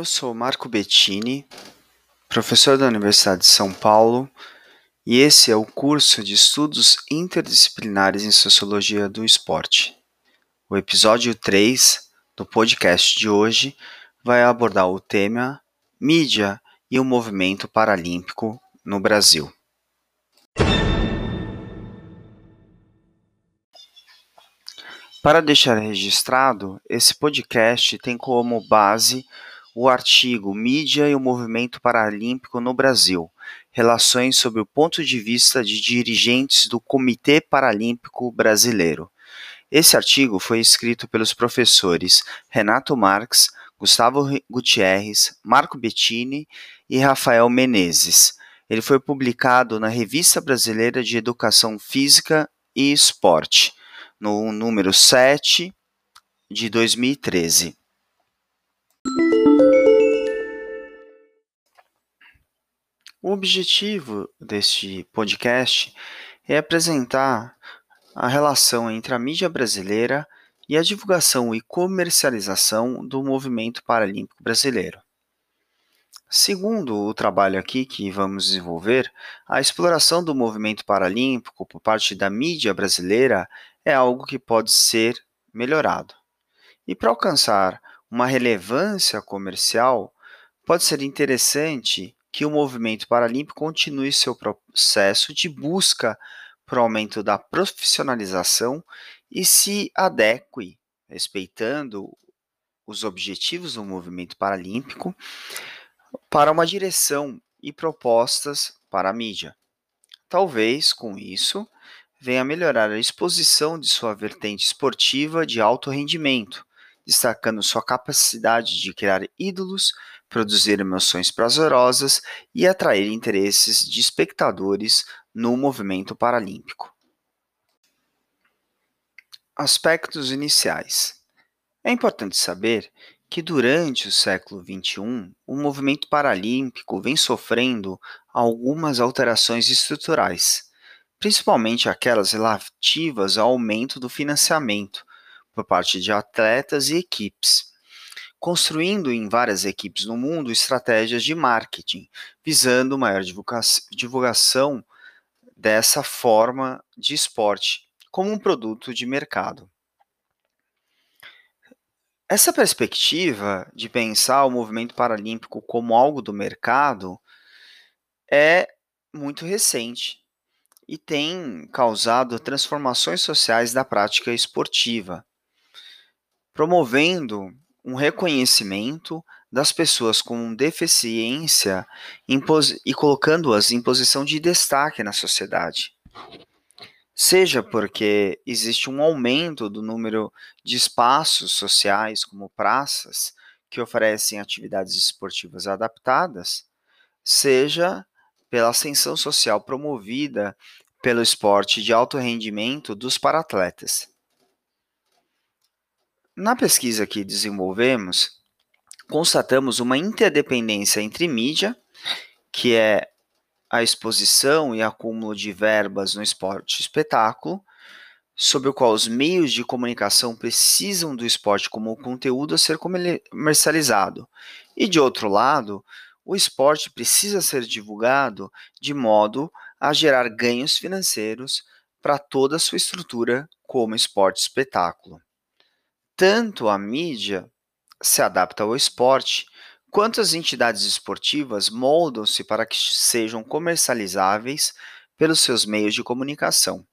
Eu sou Marco Bettini, professor da Universidade de São Paulo, e esse é o curso de Estudos Interdisciplinares em Sociologia do Esporte. O episódio 3 do podcast de hoje vai abordar o tema Mídia e o Movimento Paralímpico no Brasil. Para deixar registrado, esse podcast tem como base o artigo Mídia e o Movimento Paralímpico no Brasil Relações sob o ponto de vista de dirigentes do Comitê Paralímpico Brasileiro. Esse artigo foi escrito pelos professores Renato Marques, Gustavo Gutierrez, Marco Bettini e Rafael Menezes. Ele foi publicado na Revista Brasileira de Educação Física e Esporte no número 7 de 2013. O objetivo deste podcast é apresentar a relação entre a mídia brasileira e a divulgação e comercialização do movimento paralímpico brasileiro. Segundo o trabalho aqui que vamos desenvolver, a exploração do movimento paralímpico por parte da mídia brasileira é algo que pode ser melhorado. E para alcançar uma relevância comercial, pode ser interessante que o movimento paralímpico continue seu processo de busca por aumento da profissionalização e se adeque, respeitando os objetivos do movimento paralímpico, para uma direção e propostas para a mídia. Talvez, com isso, venha melhorar a exposição de sua vertente esportiva de alto rendimento, destacando sua capacidade de criar ídolos, produzir emoções prazerosas e atrair interesses de espectadores no movimento paralímpico. Aspectos iniciais. É importante saber que durante o século XXI, o movimento paralímpico vem sofrendo algumas alterações estruturais, principalmente aquelas relativas ao aumento do financiamento por parte de atletas e equipes, construindo em várias equipes no mundo estratégias de marketing, visando maior divulgação dessa forma de esporte como um produto de mercado. Essa perspectiva de pensar o movimento paralímpico como algo do mercado é muito recente e tem causado transformações sociais da prática esportiva, promovendo um reconhecimento das pessoas com deficiência e colocando-as em posição de destaque na sociedade seja porque existe um aumento do número de espaços sociais, como praças, que oferecem atividades esportivas adaptadas, seja pela ascensão social promovida pelo esporte de alto rendimento dos paratletas. Na pesquisa que desenvolvemos, constatamos uma interdependência entre mídia, que é a exposição e acúmulo de verbas no esporte espetáculo, sobre o qual os meios de comunicação precisam do esporte como conteúdo a ser comercializado. E de outro lado, o esporte precisa ser divulgado de modo a gerar ganhos financeiros para toda a sua estrutura como esporte espetáculo. Tanto a mídia se adapta ao esporte, Quantas entidades esportivas moldam-se para que sejam comercializáveis pelos seus meios de comunicação?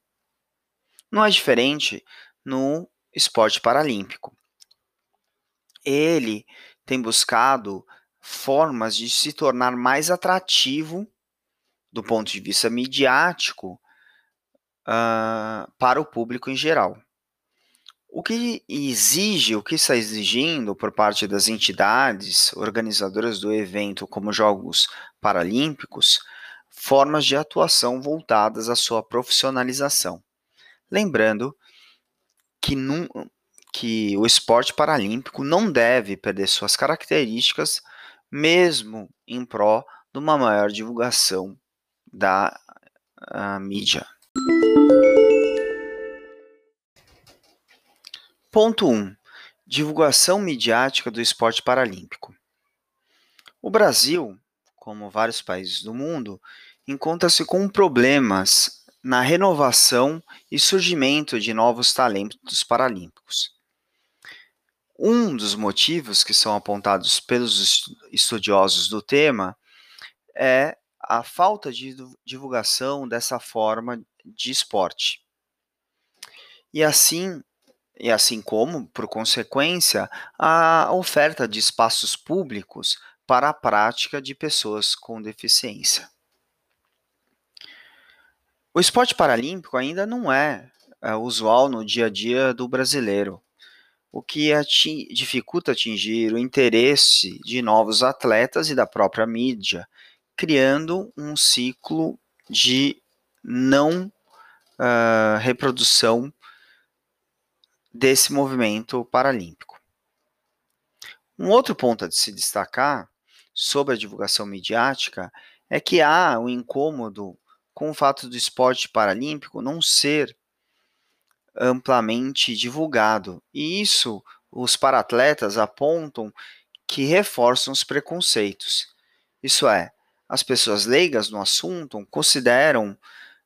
Não é diferente no esporte paralímpico. Ele tem buscado formas de se tornar mais atrativo do ponto de vista midiático uh, para o público em geral. O que exige, o que está exigindo por parte das entidades organizadoras do evento, como Jogos Paralímpicos, formas de atuação voltadas à sua profissionalização. Lembrando que, num, que o esporte paralímpico não deve perder suas características, mesmo em pró de uma maior divulgação da mídia. Ponto 1. Um, Divulgação midiática do esporte paralímpico. O Brasil, como vários países do mundo, encontra-se com problemas na renovação e surgimento de novos talentos paralímpicos. Um dos motivos que são apontados pelos estudiosos do tema é a falta de divulgação dessa forma de esporte. E assim, e assim como, por consequência, a oferta de espaços públicos para a prática de pessoas com deficiência. O esporte paralímpico ainda não é, é usual no dia a dia do brasileiro, o que ati dificulta atingir o interesse de novos atletas e da própria mídia, criando um ciclo de não uh, reprodução desse movimento paralímpico. Um outro ponto a se destacar sobre a divulgação midiática é que há um incômodo com o fato do esporte paralímpico não ser amplamente divulgado. E isso os paratletas apontam que reforçam os preconceitos. Isso é, as pessoas leigas no assunto consideram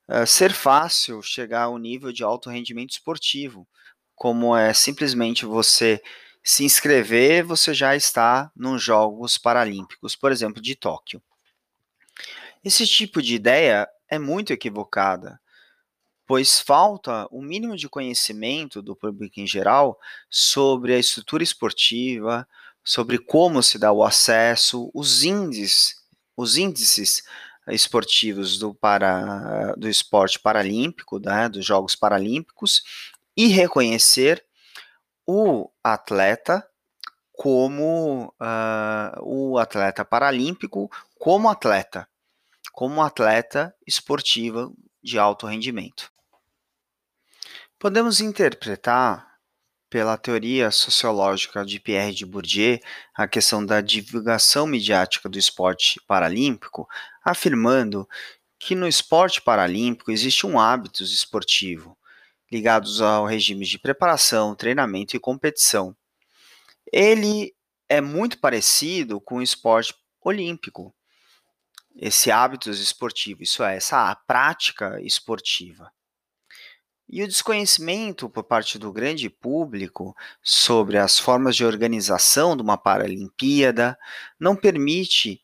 uh, ser fácil chegar ao nível de alto rendimento esportivo, como é simplesmente você se inscrever, você já está nos Jogos Paralímpicos, por exemplo, de Tóquio. Esse tipo de ideia é muito equivocada, pois falta o mínimo de conhecimento do público em geral sobre a estrutura esportiva, sobre como se dá o acesso, os índices, os índices esportivos do, para, do esporte paralímpico, né, dos Jogos Paralímpicos, e reconhecer o atleta como uh, o atleta paralímpico como atleta, como atleta esportiva de alto rendimento. Podemos interpretar pela teoria sociológica de Pierre de Bourdieu a questão da divulgação midiática do esporte paralímpico, afirmando que no esporte paralímpico existe um hábito esportivo, ligados ao regime de preparação, treinamento e competição. Ele é muito parecido com o esporte olímpico, esse hábito esportivo, isso é, essa prática esportiva. E o desconhecimento por parte do grande público sobre as formas de organização de uma Paralimpíada não permite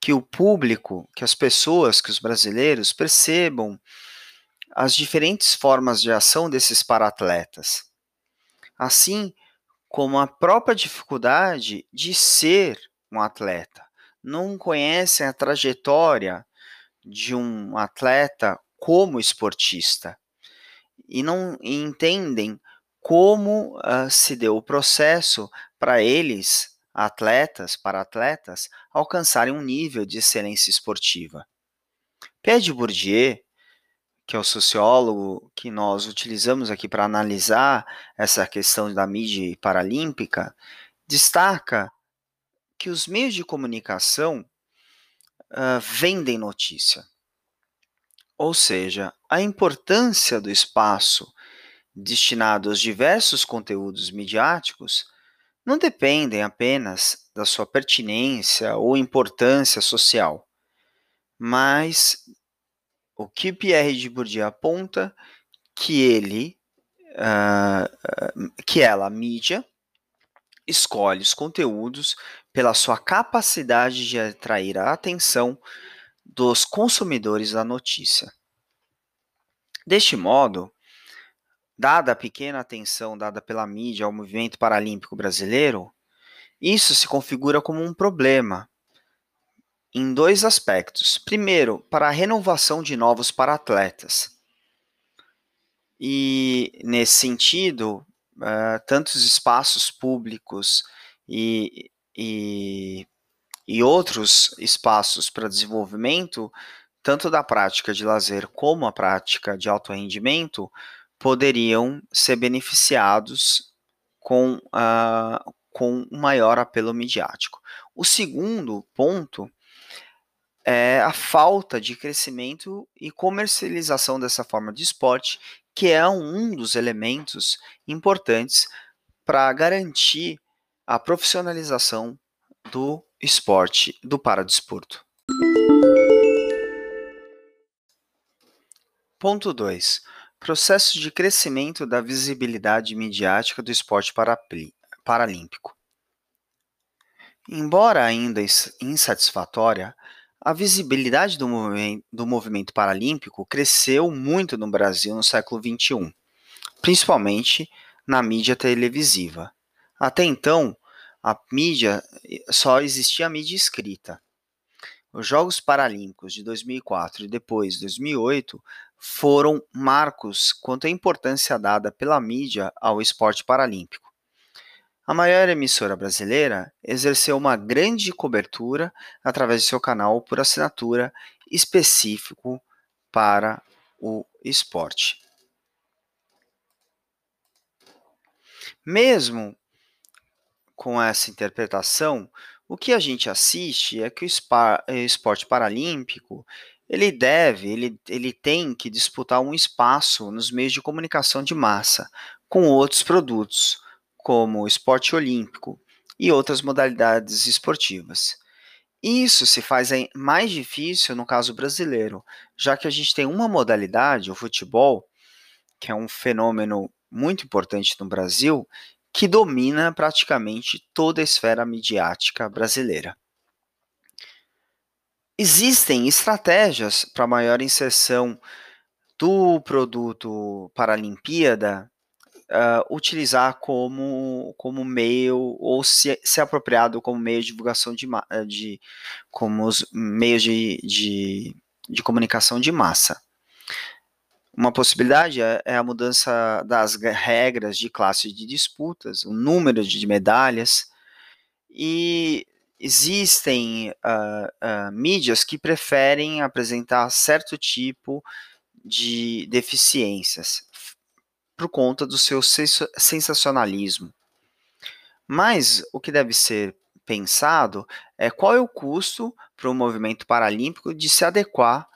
que o público, que as pessoas, que os brasileiros percebam as diferentes formas de ação desses paratletas, assim como a própria dificuldade de ser um atleta. Não conhecem a trajetória de um atleta como esportista e não entendem como uh, se deu o processo para eles, atletas, para atletas, alcançarem um nível de excelência esportiva. Pierre Bourdieu que é o sociólogo que nós utilizamos aqui para analisar essa questão da mídia paralímpica, destaca que os meios de comunicação uh, vendem notícia. Ou seja, a importância do espaço destinado aos diversos conteúdos midiáticos não dependem apenas da sua pertinência ou importância social, mas o que Pierre de Bourdieu aponta que ele, uh, que ela, a mídia, escolhe os conteúdos pela sua capacidade de atrair a atenção dos consumidores da notícia. Deste modo, dada a pequena atenção dada pela mídia ao movimento paralímpico brasileiro, isso se configura como um problema, em dois aspectos. Primeiro, para a renovação de novos para-atletas. E, nesse sentido, uh, tantos espaços públicos e, e, e outros espaços para desenvolvimento, tanto da prática de lazer como a prática de alto rendimento, poderiam ser beneficiados com, uh, com um maior apelo midiático. O segundo ponto é a falta de crescimento e comercialização dessa forma de esporte, que é um dos elementos importantes para garantir a profissionalização do esporte, do paradesporto. Ponto 2. Processo de crescimento da visibilidade midiática do esporte paralímpico. Embora ainda insatisfatória, a visibilidade do movimento, do movimento paralímpico cresceu muito no Brasil no século XXI, principalmente na mídia televisiva. Até então, a mídia só existia a mídia escrita. Os Jogos Paralímpicos de 2004 e depois 2008 foram marcos quanto à importância dada pela mídia ao esporte paralímpico. A maior emissora brasileira exerceu uma grande cobertura através de seu canal por assinatura específico para o esporte. Mesmo com essa interpretação, o que a gente assiste é que o esporte paralímpico ele deve, ele, ele tem que disputar um espaço nos meios de comunicação de massa com outros produtos, como esporte olímpico e outras modalidades esportivas. Isso se faz mais difícil no caso brasileiro, já que a gente tem uma modalidade, o futebol, que é um fenômeno muito importante no Brasil, que domina praticamente toda a esfera midiática brasileira. Existem estratégias para maior inserção do produto para a Olimpíada uh, utilizar como, como meio ou se, se apropriado como meio de divulgação de, de como os meios de, de, de comunicação de massa. Uma possibilidade é, é a mudança das regras de classe de disputas, o número de medalhas, e existem uh, uh, mídias que preferem apresentar certo tipo de deficiências por conta do seu sensacionalismo. Mas o que deve ser pensado é qual é o custo para o movimento paralímpico de se adequar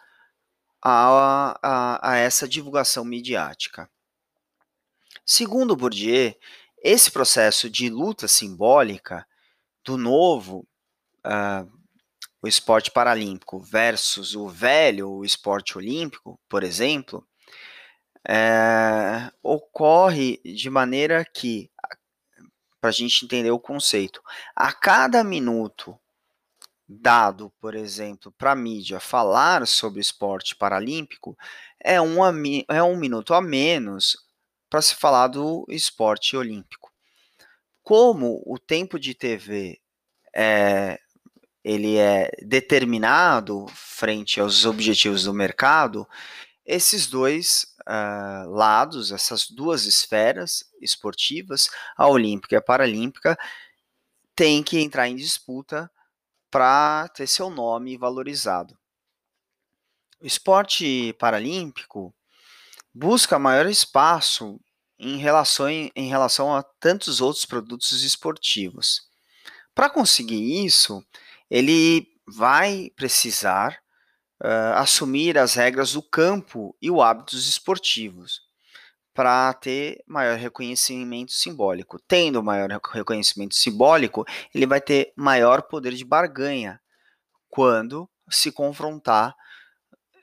a, a, a essa divulgação midiática. Segundo Bourdieu, esse processo de luta simbólica do novo, uh, o esporte paralímpico versus o velho, o esporte olímpico, por exemplo, é, ocorre de maneira que, para a gente entender o conceito, a cada minuto dado, por exemplo, para a mídia falar sobre esporte paralímpico, é um, é um minuto a menos para se falar do esporte olímpico. Como o tempo de TV é, ele é determinado frente aos objetivos do mercado, esses dois uh, lados, essas duas esferas esportivas, a olímpica e a paralímpica, têm que entrar em disputa para ter seu nome valorizado. O esporte paralímpico busca maior espaço em relação, em relação a tantos outros produtos esportivos. Para conseguir isso, ele vai precisar uh, assumir as regras do campo e o hábitos esportivos para ter maior reconhecimento simbólico. Tendo maior reconhecimento simbólico, ele vai ter maior poder de barganha quando se confrontar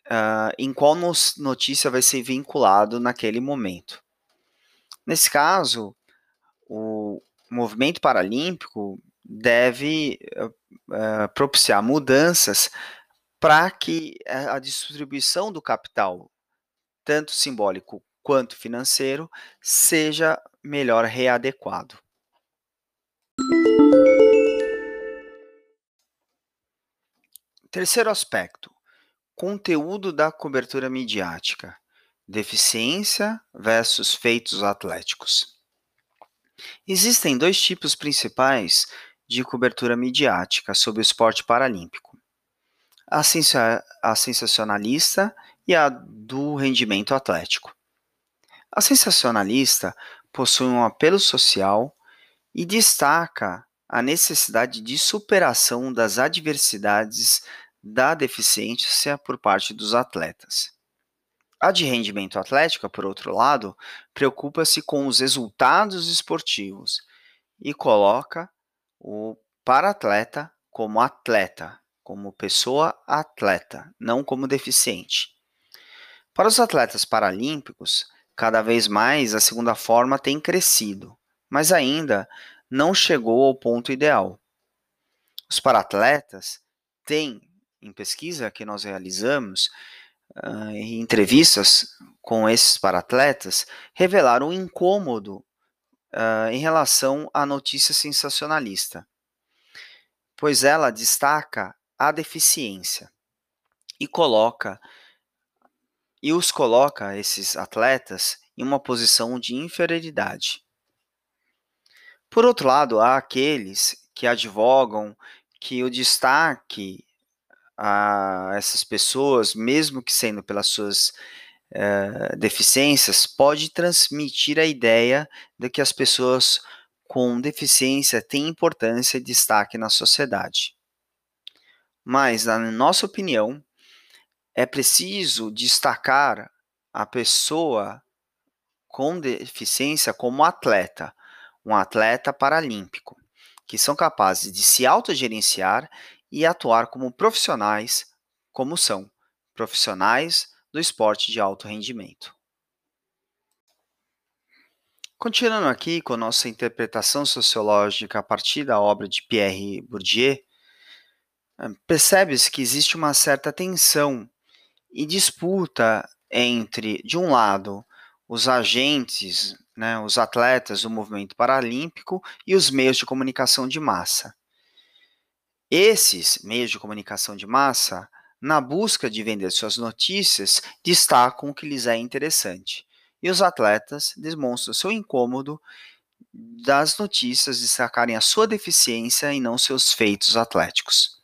uh, em qual notícia vai ser vinculado naquele momento. Nesse caso, o movimento paralímpico deve uh, propiciar mudanças para que a distribuição do capital, tanto simbólico quanto financeiro seja melhor readequado. Terceiro aspecto: conteúdo da cobertura midiática. Deficiência versus feitos atléticos. Existem dois tipos principais de cobertura midiática sobre o esporte paralímpico: a, sensacionalista e a do rendimento atlético. A sensacionalista possui um apelo social e destaca a necessidade de superação das adversidades da deficiência por parte dos atletas. A de rendimento atlético, por outro lado, preocupa-se com os resultados esportivos e coloca o para-atleta como atleta, como pessoa atleta, não como deficiente. Para os atletas paralímpicos, cada vez mais a segunda forma tem crescido, mas ainda não chegou ao ponto ideal. Os paratletas têm, em pesquisa que nós realizamos, uh, em entrevistas com esses paratletas, revelaram um incômodo uh, em relação à notícia sensacionalista, pois ela destaca a deficiência e coloca e os coloca esses atletas em uma posição de inferioridade. Por outro lado, há aqueles que advogam que o destaque a essas pessoas, mesmo que sendo pelas suas uh, deficiências, pode transmitir a ideia de que as pessoas com deficiência têm importância e destaque na sociedade. Mas, na nossa opinião, é preciso destacar a pessoa com deficiência como atleta, um atleta paralímpico, que são capazes de se autogerenciar e atuar como profissionais, como são profissionais do esporte de alto rendimento. Continuando aqui com nossa interpretação sociológica a partir da obra de Pierre Bourdieu, percebe-se que existe uma certa tensão e disputa entre, de um lado, os agentes né, os atletas do movimento paralímpico e os meios de comunicação de massa. Esses meios de comunicação de massa, na busca de vender suas notícias, destacam o que lhes é interessante. E os atletas demonstram seu incômodo das notícias destacarem a sua deficiência e não seus feitos atléticos.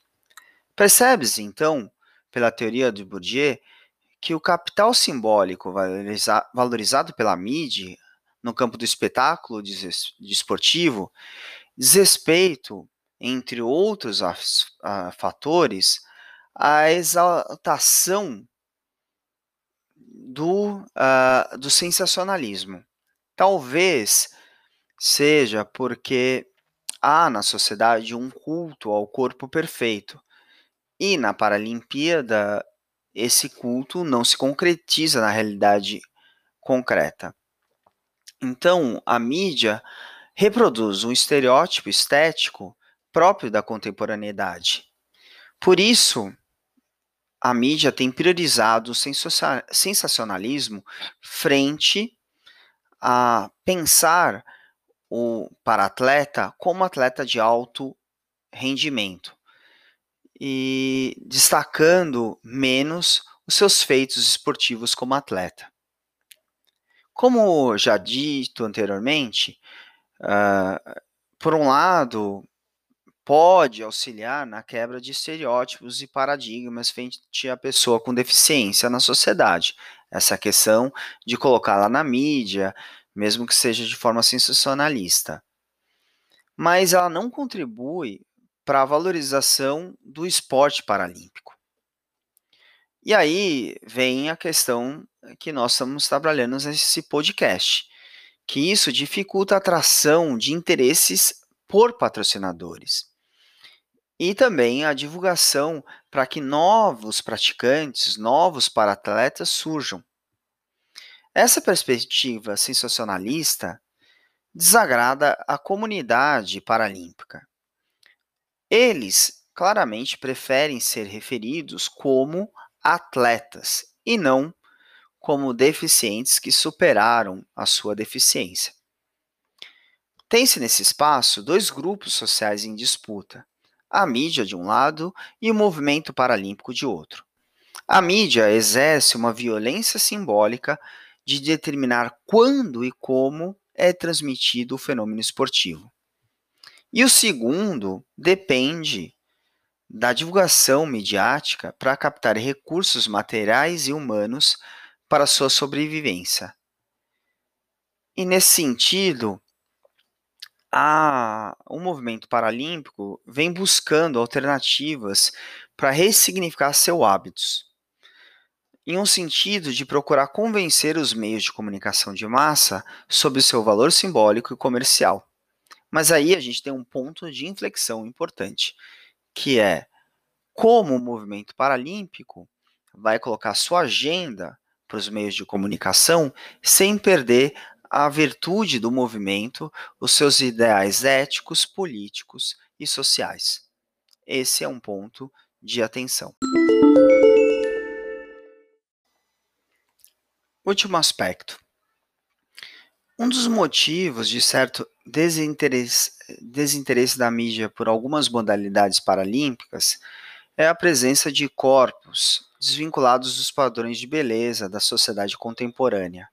Percebe-se, então, pela teoria de Bourdieu, que o capital simbólico valorizado pela mídia no campo do espetáculo desportivo, desrespeito, entre outros fatores, a exaltação do, uh, do sensacionalismo. Talvez seja porque há na sociedade um culto ao corpo perfeito. E na Paralimpíada, esse culto não se concretiza na realidade concreta. Então, a mídia reproduz um estereótipo estético próprio da contemporaneidade. Por isso, a mídia tem priorizado o sensacionalismo frente a pensar o para-atleta como atleta de alto rendimento e destacando menos os seus feitos esportivos como atleta. Como já dito anteriormente, uh, por um lado, pode auxiliar na quebra de estereótipos e paradigmas frente à pessoa com deficiência na sociedade. Essa questão de colocá-la na mídia, mesmo que seja de forma sensacionalista. Mas ela não contribui para a valorização do esporte paralímpico. E aí vem a questão que nós estamos trabalhando nesse podcast, que isso dificulta a atração de interesses por patrocinadores. E também a divulgação para que novos praticantes, novos para-atletas surjam. Essa perspectiva sensacionalista desagrada a comunidade paralímpica. Eles claramente preferem ser referidos como atletas e não como deficientes que superaram a sua deficiência. Tem-se nesse espaço dois grupos sociais em disputa: a mídia de um lado e o movimento paralímpico de outro. A mídia exerce uma violência simbólica de determinar quando e como é transmitido o fenômeno esportivo. E o segundo depende da divulgação midiática para captar recursos materiais e humanos para sua sobrevivência. E nesse sentido, a, o movimento paralímpico vem buscando alternativas para ressignificar seus hábitos. em um sentido de procurar convencer os meios de comunicação de massa sobre o seu valor simbólico e comercial. Mas aí a gente tem um ponto de inflexão importante, que é como o movimento paralímpico vai colocar sua agenda para os meios de comunicação sem perder a virtude do movimento, os seus ideais éticos, políticos e sociais. Esse é um ponto de atenção. Último aspecto. Um dos motivos de certo desinteresse, desinteresse da mídia por algumas modalidades paralímpicas é a presença de corpos desvinculados dos padrões de beleza da sociedade contemporânea.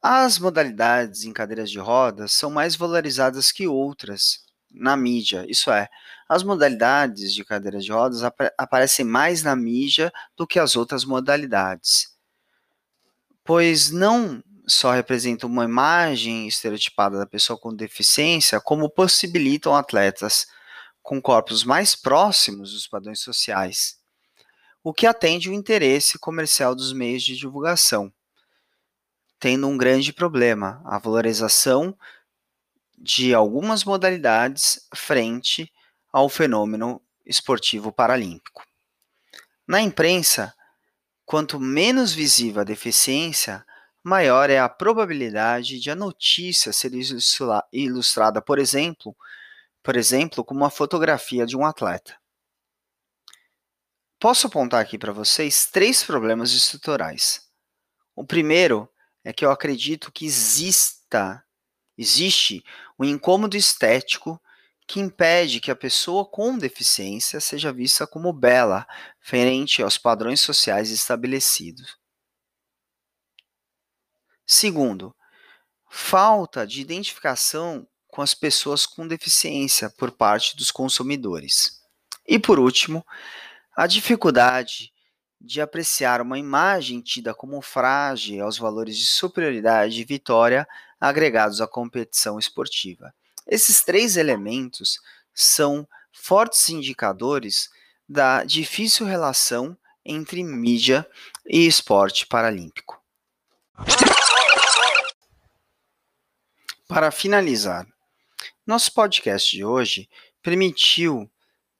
As modalidades em cadeiras de rodas são mais valorizadas que outras na mídia, isso é, as modalidades de cadeiras de rodas ap aparecem mais na mídia do que as outras modalidades, pois não só representam uma imagem estereotipada da pessoa com deficiência, como possibilitam atletas com corpos mais próximos dos padrões sociais, o que atende o interesse comercial dos meios de divulgação, tendo um grande problema: a valorização de algumas modalidades frente ao fenômeno esportivo paralímpico. Na imprensa, quanto menos visível a deficiência, maior é a probabilidade de a notícia ser ilustrada, por exemplo, por exemplo, com uma fotografia de um atleta. Posso apontar aqui para vocês três problemas estruturais. O primeiro é que eu acredito que exista, existe um incômodo estético que impede que a pessoa com deficiência seja vista como bela, frente aos padrões sociais estabelecidos. Segundo, falta de identificação com as pessoas com deficiência por parte dos consumidores. E por último, a dificuldade de apreciar uma imagem tida como frágil aos valores de superioridade e vitória agregados à competição esportiva. Esses três elementos são fortes indicadores da difícil relação entre mídia e esporte paralímpico. Para finalizar, nosso podcast de hoje permitiu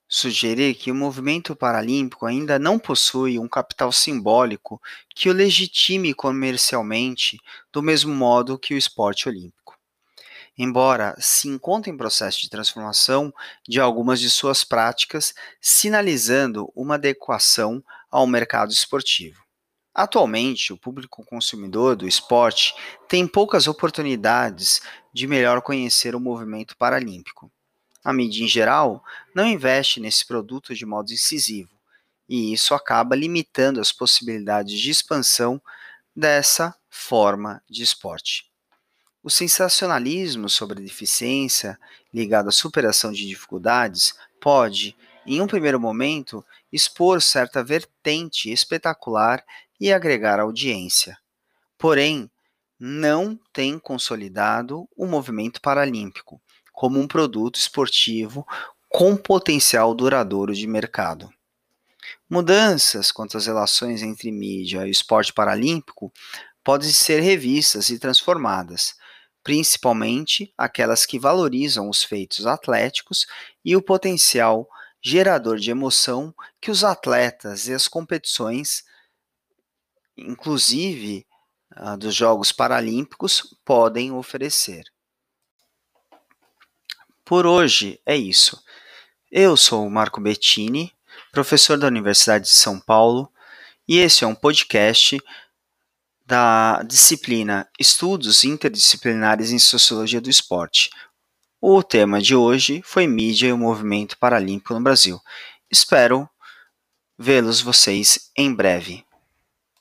sugerir que o movimento paralímpico ainda não possui um capital simbólico que o legitime comercialmente do mesmo modo que o esporte olímpico. Embora se encontre em processo de transformação de algumas de suas práticas, sinalizando uma adequação ao mercado esportivo. Atualmente, o público consumidor do esporte tem poucas oportunidades de melhor conhecer o movimento paralímpico. A mídia em geral não investe nesse produto de modo incisivo, e isso acaba limitando as possibilidades de expansão dessa forma de esporte. O sensacionalismo sobre a deficiência, ligado à superação de dificuldades, pode, em um primeiro momento, expor certa vertente espetacular e agregar audiência. Porém, não tem consolidado o movimento paralímpico como um produto esportivo com potencial duradouro de mercado. Mudanças quanto às relações entre mídia e esporte paralímpico podem ser revistas e transformadas, principalmente aquelas que valorizam os feitos atléticos e o potencial gerador de emoção que os atletas e as competições inclusive uh, dos Jogos Paralímpicos, podem oferecer. Por hoje é isso. Eu sou o Marco Bettini, professor da Universidade de São Paulo, e esse é um podcast da disciplina Estudos Interdisciplinares em Sociologia do Esporte. O tema de hoje foi mídia e o movimento paralímpico no Brasil. Espero vê-los vocês em breve.